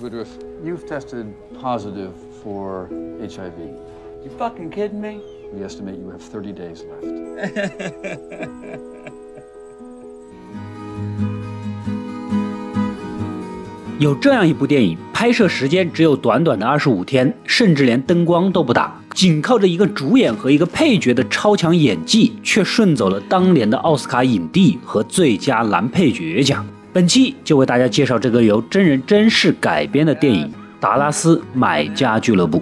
Woodruff, you've tested positive for HIV. You fucking kidding me? We estimate you have 30 days left. 有这样一部电影，拍摄时间只有短短的二十五天，甚至连灯光都不打，仅靠着一个主演和一个配角的超强演技，却顺走了当年的奥斯卡影帝和最佳男配角奖。本期就为大家介绍这个由真人真事改编的电影《达拉斯买家俱乐部》。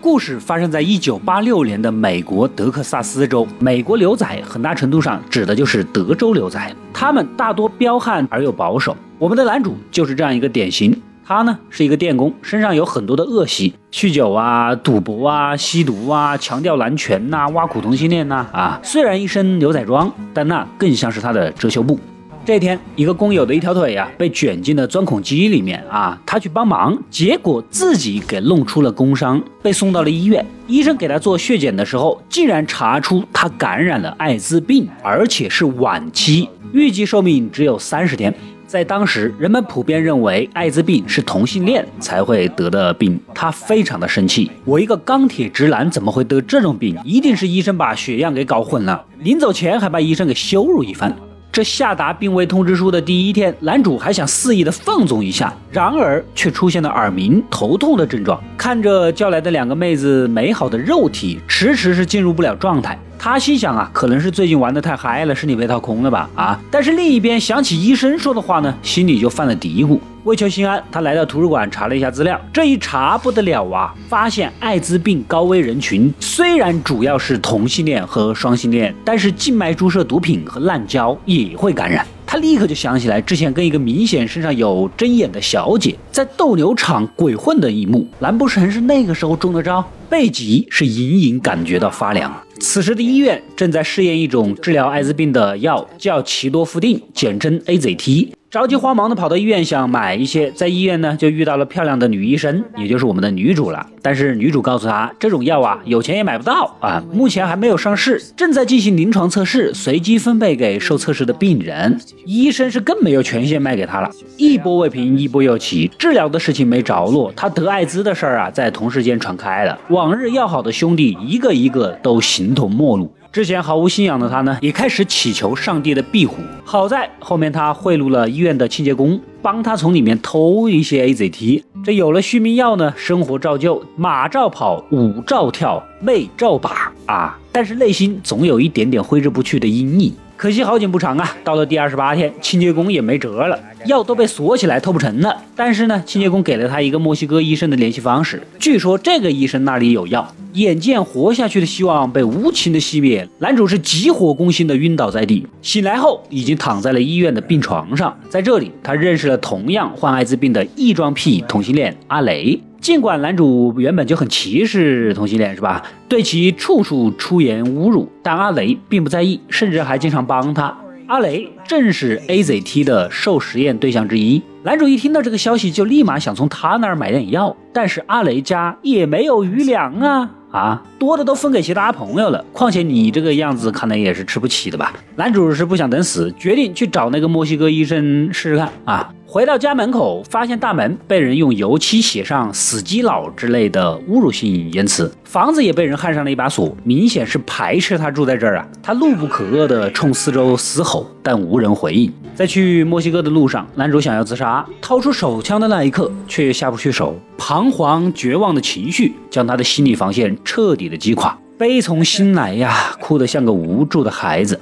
故事发生在一九八六年的美国德克萨斯州。美国牛仔很大程度上指的就是德州牛仔，他们大多彪悍而又保守。我们的男主就是这样一个典型。他呢是一个电工，身上有很多的恶习，酗酒啊、赌博啊、吸毒啊，强调男权呐、挖苦同性恋呐。啊，虽然一身牛仔装，但那更像是他的遮羞布。这天，一个工友的一条腿呀被卷进了钻孔机里面啊，他去帮忙，结果自己给弄出了工伤，被送到了医院。医生给他做血检的时候，竟然查出他感染了艾滋病，而且是晚期，预计寿命只有三十天。在当时，人们普遍认为艾滋病是同性恋才会得的病，他非常的生气。我一个钢铁直男怎么会得这种病？一定是医生把血样给搞混了。临走前还把医生给羞辱一番。这下达病危通知书的第一天，男主还想肆意的放纵一下，然而却出现了耳鸣、头痛的症状。看着叫来的两个妹子美好的肉体，迟迟是进入不了状态。他心想啊，可能是最近玩的太嗨了，身体被掏空了吧？啊！但是另一边想起医生说的话呢，心里就犯了嘀咕。为求心安，他来到图书馆查了一下资料。这一查不得了啊，发现艾滋病高危人群虽然主要是同性恋和双性恋，但是静脉注射毒品和滥交也会感染。他立刻就想起来之前跟一个明显身上有针眼的小姐在斗牛场鬼混的一幕，难不成是那个时候中的招？背脊是隐隐感觉到发凉。此时的医院正在试验一种治疗艾滋病的药，叫奇多夫定，简称 AZT。着急慌忙的跑到医院想买一些，在医院呢就遇到了漂亮的女医生，也就是我们的女主了。但是女主告诉他，这种药啊有钱也买不到啊，目前还没有上市，正在进行临床测试，随机分配给受测试的病人。医生是更没有权限卖给他了。一波未平一波又起，治疗的事情没着落，他得艾滋的事儿啊在同事间传开了。往日要好的兄弟一个一个都形同陌路。之前毫无信仰的他呢，也开始祈求上帝的庇护。好在后面他贿赂了医院的清洁工，帮他从里面偷一些 AZT。这有了续命药呢，生活照旧，马照跑，舞照跳，妹照把啊！但是内心总有一点点挥之不去的阴影。可惜好景不长啊，到了第二十八天，清洁工也没辙了，药都被锁起来偷不成了。但是呢，清洁工给了他一个墨西哥医生的联系方式，据说这个医生那里有药。眼见活下去的希望被无情的熄灭，男主是急火攻心的晕倒在地。醒来后，已经躺在了医院的病床上。在这里，他认识了同样患艾滋病的异装癖同性恋阿雷。尽管男主原本就很歧视同性恋，是吧？对其处处出言侮辱，但阿雷并不在意，甚至还经常帮他。阿雷正是 AZT 的受实验对象之一。男主一听到这个消息，就立马想从他那儿买点药，但是阿雷家也没有余粮啊。啊，多的都分给其他朋友了。况且你这个样子，看来也是吃不起的吧？男主是不想等死，决定去找那个墨西哥医生试试看啊。回到家门口，发现大门被人用油漆写上“死基佬”之类的侮辱性言辞，房子也被人焊上了一把锁，明显是排斥他住在这儿啊。他怒不可遏地冲四周嘶吼，但无人回应。在去墨西哥的路上，男主想要自杀，掏出手枪的那一刻，却下不去手。彷徨绝望的情绪将他的心理防线彻底的击垮，悲从心来呀，哭得像个无助的孩子。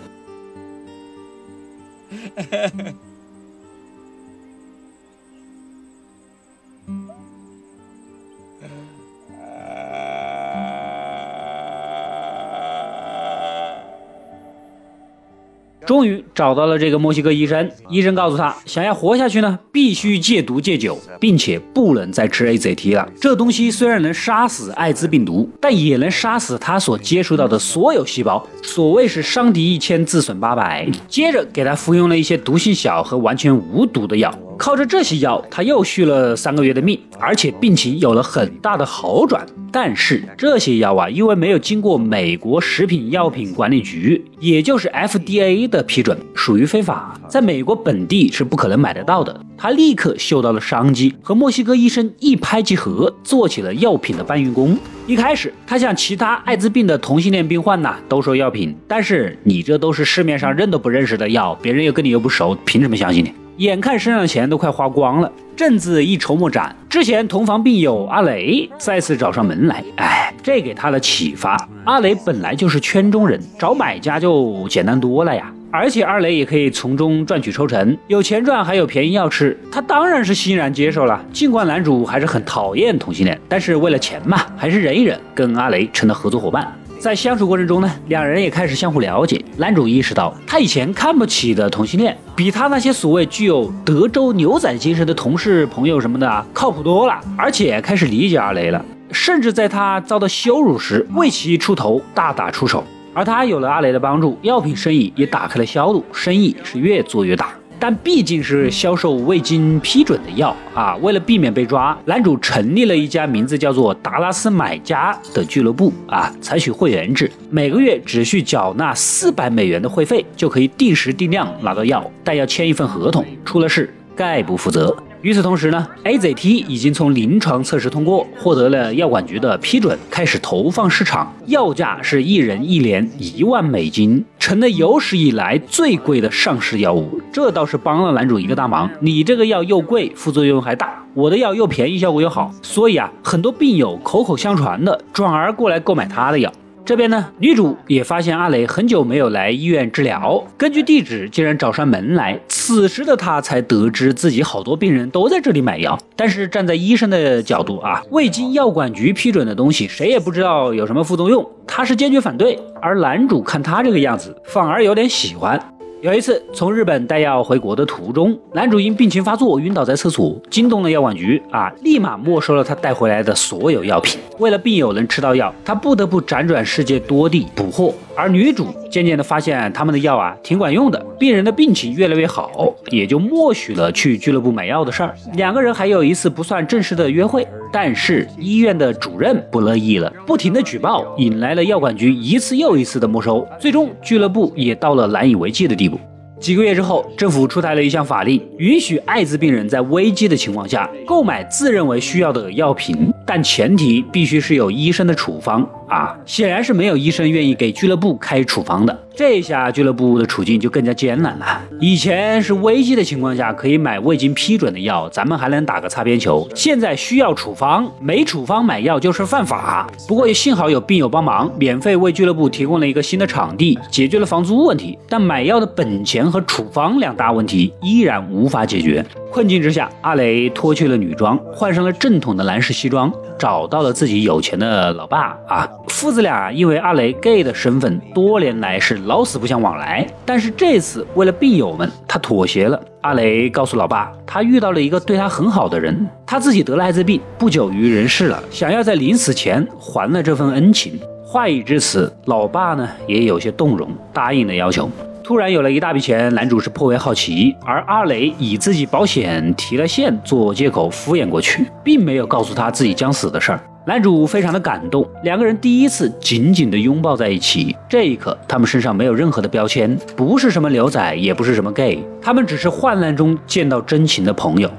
终于找到了这个墨西哥医生。医生告诉他，想要活下去呢，必须戒毒戒酒，并且不能再吃 AZT 了。这东西虽然能杀死艾滋病毒，但也能杀死他所接触到的所有细胞。所谓是伤敌一千，自损八百。接着给他服用了一些毒性小和完全无毒的药。靠着这些药，他又续了三个月的命，而且病情有了很大的好转。但是这些药啊，因为没有经过美国食品药品管理局，也就是 FDA 的批准，属于非法，在美国本地是不可能买得到的。他立刻嗅到了商机，和墨西哥医生一拍即合，做起了药品的搬运工。一开始，他向其他艾滋病的同性恋病患呐兜售药品，但是你这都是市面上认都不认识的药，别人又跟你又不熟，凭什么相信你？眼看身上的钱都快花光了，镇子一筹莫展。之前同房病友阿雷再次找上门来，哎，这给他了启发。阿雷本来就是圈中人，找买家就简单多了呀。而且二雷也可以从中赚取抽成，有钱赚还有便宜药吃，他当然是欣然接受了。尽管男主还是很讨厌同性恋，但是为了钱嘛，还是忍一忍，跟阿雷成了合作伙伴。在相处过程中呢，两人也开始相互了解。男主意识到，他以前看不起的同性恋，比他那些所谓具有德州牛仔精神的同事、朋友什么的靠谱多了。而且开始理解阿雷了，甚至在他遭到羞辱时为其出头，大打出手。而他有了阿雷的帮助，药品生意也打开了销路，生意是越做越大。但毕竟是销售未经批准的药啊！为了避免被抓，男主成立了一家名字叫做“达拉斯买家”的俱乐部啊，采取会员制，每个月只需缴纳四百美元的会费，就可以定时定量拿到药，但要签一份合同，出了事概不负责。与此同时呢，AZT 已经从临床测试通过，获得了药管局的批准，开始投放市场，药价是一人一年一万美金，成了有史以来最贵的上市药物。这倒是帮了男主一个大忙，你这个药又贵，副作用还大，我的药又便宜，效果又好，所以啊，很多病友口口相传的转而过来购买他的药。这边呢，女主也发现阿雷很久没有来医院治疗，根据地址竟然找上门来。此时的她才得知自己好多病人都在这里买药，但是站在医生的角度啊，未经药管局批准的东西，谁也不知道有什么副作用，她是坚决反对。而男主看她这个样子，反而有点喜欢。有一次从日本带药回国的途中，男主因病情发作晕倒在厕所，惊动了药管局啊，立马没收了他带回来的所有药品。为了病友能吃到药，他不得不辗转世界多地捕获。而女主渐渐的发现他们的药啊挺管用的，病人的病情越来越好，也就默许了去俱乐部买药的事儿。两个人还有一次不算正式的约会，但是医院的主任不乐意了，不停的举报，引来了药管局一次又一次的没收，最终俱乐部也到了难以为继的地步。几个月之后，政府出台了一项法令，允许艾滋病人在危机的情况下购买自认为需要的药品，但前提必须是有医生的处方啊。显然是没有医生愿意给俱乐部开处方的。这下俱乐部的处境就更加艰难了。以前是危机的情况下可以买未经批准的药，咱们还能打个擦边球。现在需要处方，没处方买药就是犯法。不过也幸好有病友帮忙，免费为俱乐部提供了一个新的场地，解决了房租问题。但买药的本钱和处方两大问题依然无法解决。困境之下，阿雷脱去了女装，换上了正统的男士西装，找到了自己有钱的老爸啊。父子俩因为阿雷 gay 的身份，多年来是老死不相往来。但是这次为了病友们，他妥协了。阿雷告诉老爸，他遇到了一个对他很好的人，他自己得了艾滋病，不久于人世了，想要在临死前还了这份恩情。话已至此，老爸呢也有些动容，答应了要求。突然有了一大笔钱，男主是颇为好奇，而阿雷以自己保险提了现做借口敷衍过去，并没有告诉他自己将死的事儿。男主非常的感动，两个人第一次紧紧的拥抱在一起。这一刻，他们身上没有任何的标签，不是什么牛仔，也不是什么 gay，他们只是患难中见到真情的朋友。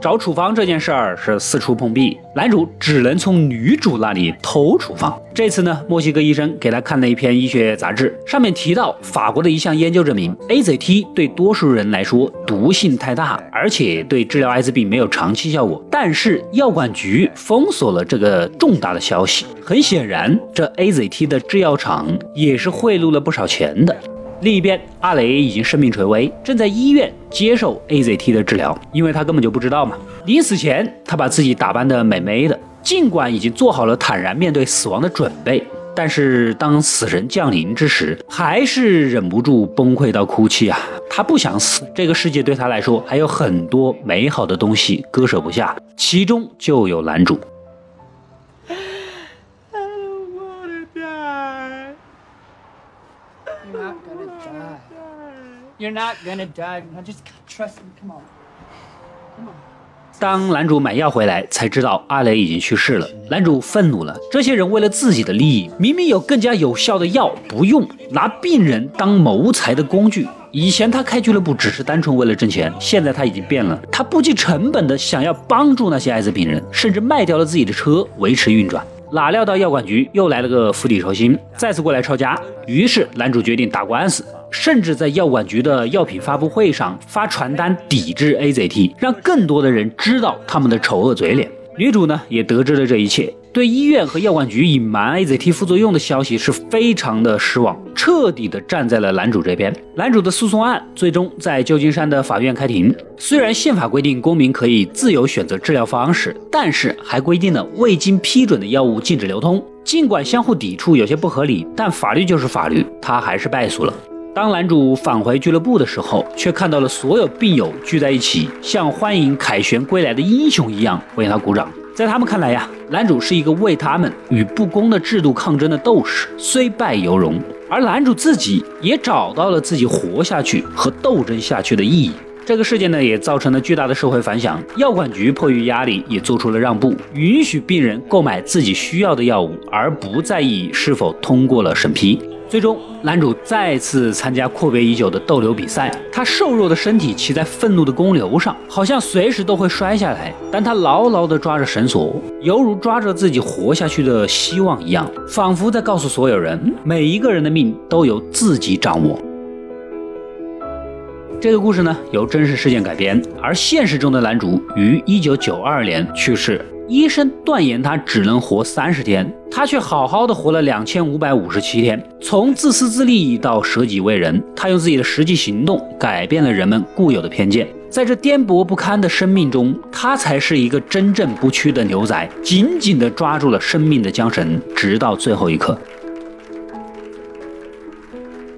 找处方这件事儿是四处碰壁，男主只能从女主那里偷处方。这次呢，墨西哥医生给他看了一篇医学杂志，上面提到法国的一项研究证明，AZT 对多数人来说毒性太大，而且对治疗艾滋病没有长期效果。但是药管局封锁了这个重大的消息。很显然，这 AZT 的制药厂也是贿赂了不少钱的。另一边，阿雷已经生命垂危，正在医院接受 AZT 的治疗，因为他根本就不知道嘛。临死前，他把自己打扮得美美的，尽管已经做好了坦然面对死亡的准备，但是当死神降临之时，还是忍不住崩溃到哭泣啊！他不想死，这个世界对他来说还有很多美好的东西割舍不下，其中就有男主。You're not gonna die. Now just trust me. Come on. Come on. 当男主买药回来，才知道阿雷已经去世了。男主愤怒了，这些人为了自己的利益，明明有更加有效的药不用，拿病人当谋财的工具。以前他开俱乐部只是单纯为了挣钱，现在他已经变了，他不计成本的想要帮助那些艾滋病人，甚至卖掉了自己的车维持运转。哪料到药管局又来了个釜底抽薪，再次过来抄家。于是男主决定打官司。甚至在药管局的药品发布会上发传单抵制 AZT，让更多的人知道他们的丑恶嘴脸。女主呢也得知了这一切，对医院和药管局隐瞒 AZT 副作用的消息是非常的失望，彻底的站在了男主这边。男主的诉讼案最终在旧金山的法院开庭。虽然宪法规定公民可以自由选择治疗方式，但是还规定了未经批准的药物禁止流通。尽管相互抵触有些不合理，但法律就是法律，他还是败诉了。当男主返回俱乐部的时候，却看到了所有病友聚在一起，像欢迎凯旋归来的英雄一样为他鼓掌。在他们看来呀，男主是一个为他们与不公的制度抗争的斗士，虽败犹荣。而男主自己也找到了自己活下去和斗争下去的意义。这个事件呢，也造成了巨大的社会反响。药管局迫于压力，也做出了让步，允许病人购买自己需要的药物，而不在意是否通过了审批。最终，男主再次参加阔别已久的斗牛比赛。他瘦弱的身体骑在愤怒的公牛上，好像随时都会摔下来。但他牢牢地抓着绳索，犹如抓着自己活下去的希望一样，仿佛在告诉所有人：每一个人的命都由自己掌握。这个故事呢，由真实事件改编，而现实中的男主于一九九二年去世。医生断言他只能活三十天，他却好好的活了两千五百五十七天。从自私自利到舍己为人，他用自己的实际行动改变了人们固有的偏见。在这颠簸不堪的生命中，他才是一个真正不屈的牛仔，紧紧地抓住了生命的缰绳，直到最后一刻。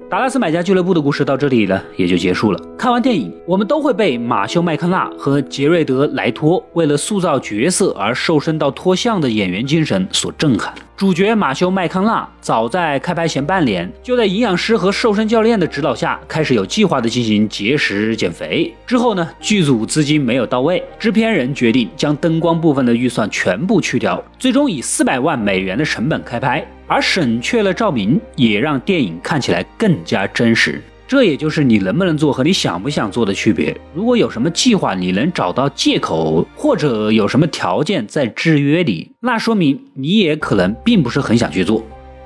达拉斯买家俱乐部的故事到这里呢，也就结束了。看完电影，我们都会被马修麦康纳和杰瑞德莱托为了塑造角色而瘦身到脱相的演员精神所震撼。主角马修麦康纳早在开拍前半年，就在营养师和瘦身教练的指导下，开始有计划的进行节食减肥。之后呢，剧组资金没有到位，制片人决定将灯光部分的预算全部去掉，最终以四百万美元的成本开拍。而省却了照明，也让电影看起来更加真实。这也就是你能不能做和你想不想做的区别。如果有什么计划，你能找到借口，或者有什么条件在制约你，那说明你也可能并不是很想去做。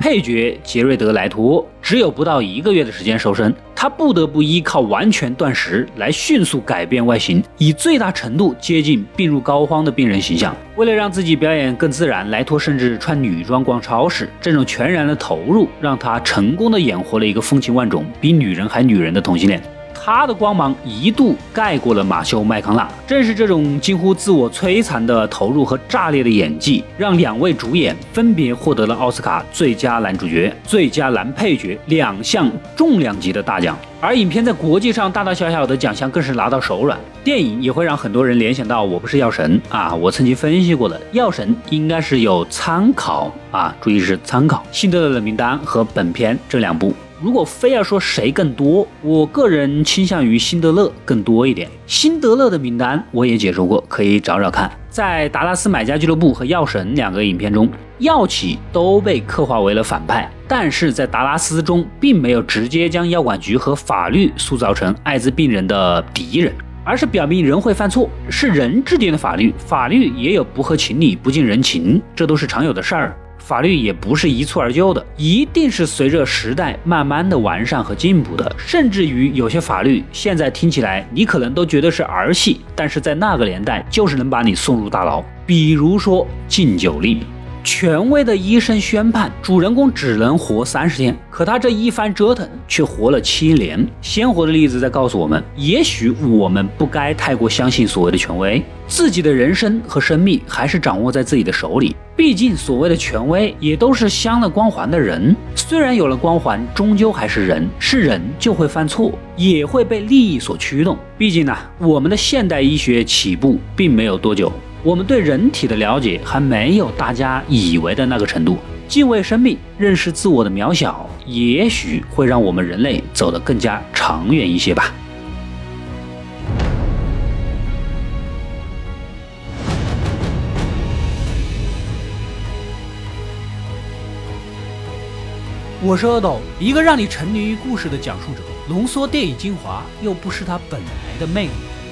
配角杰瑞德·莱托只有不到一个月的时间瘦身，他不得不依靠完全断食来迅速改变外形，以最大程度接近病入膏肓的病人形象。为了让自己表演更自然，莱托甚至穿女装逛超市。这种全然的投入，让他成功的演活了一个风情万种、比女人还女人的同性恋。他的光芒一度盖过了马修麦康纳，正是这种近乎自我摧残的投入和炸裂的演技，让两位主演分别获得了奥斯卡最佳男主角、最佳男配角两项重量级的大奖。而影片在国际上大大小小的奖项更是拿到手软。电影也会让很多人联想到《我不是药神》啊，我曾经分析过的《药神》应该是有参考啊，注意是参考《辛德勒的名单》和本片这两部。如果非要说谁更多，我个人倾向于辛德勒更多一点。辛德勒的名单我也解说过，可以找找看。在达拉斯买家俱乐部和药神两个影片中，药企都被刻画为了反派，但是在达拉斯中并没有直接将药管局和法律塑造成艾滋病人的敌人，而是表明人会犯错，是人制定的法律，法律也有不合情理、不近人情，这都是常有的事儿。法律也不是一蹴而就的，一定是随着时代慢慢的完善和进步的。甚至于有些法律现在听起来你可能都觉得是儿戏，但是在那个年代就是能把你送入大牢。比如说禁酒令。权威的医生宣判，主人公只能活三十天，可他这一番折腾却活了七年。鲜活的例子在告诉我们，也许我们不该太过相信所谓的权威，自己的人生和生命还是掌握在自己的手里。毕竟，所谓的权威也都是镶了光环的人，虽然有了光环，终究还是人，是人就会犯错，也会被利益所驱动。毕竟呢，我们的现代医学起步并没有多久。我们对人体的了解还没有大家以为的那个程度。敬畏生命，认识自我的渺小，也许会让我们人类走得更加长远一些吧。我是阿斗，一个让你沉迷于故事的讲述者，浓缩电影精华，又不失它本来的魅力。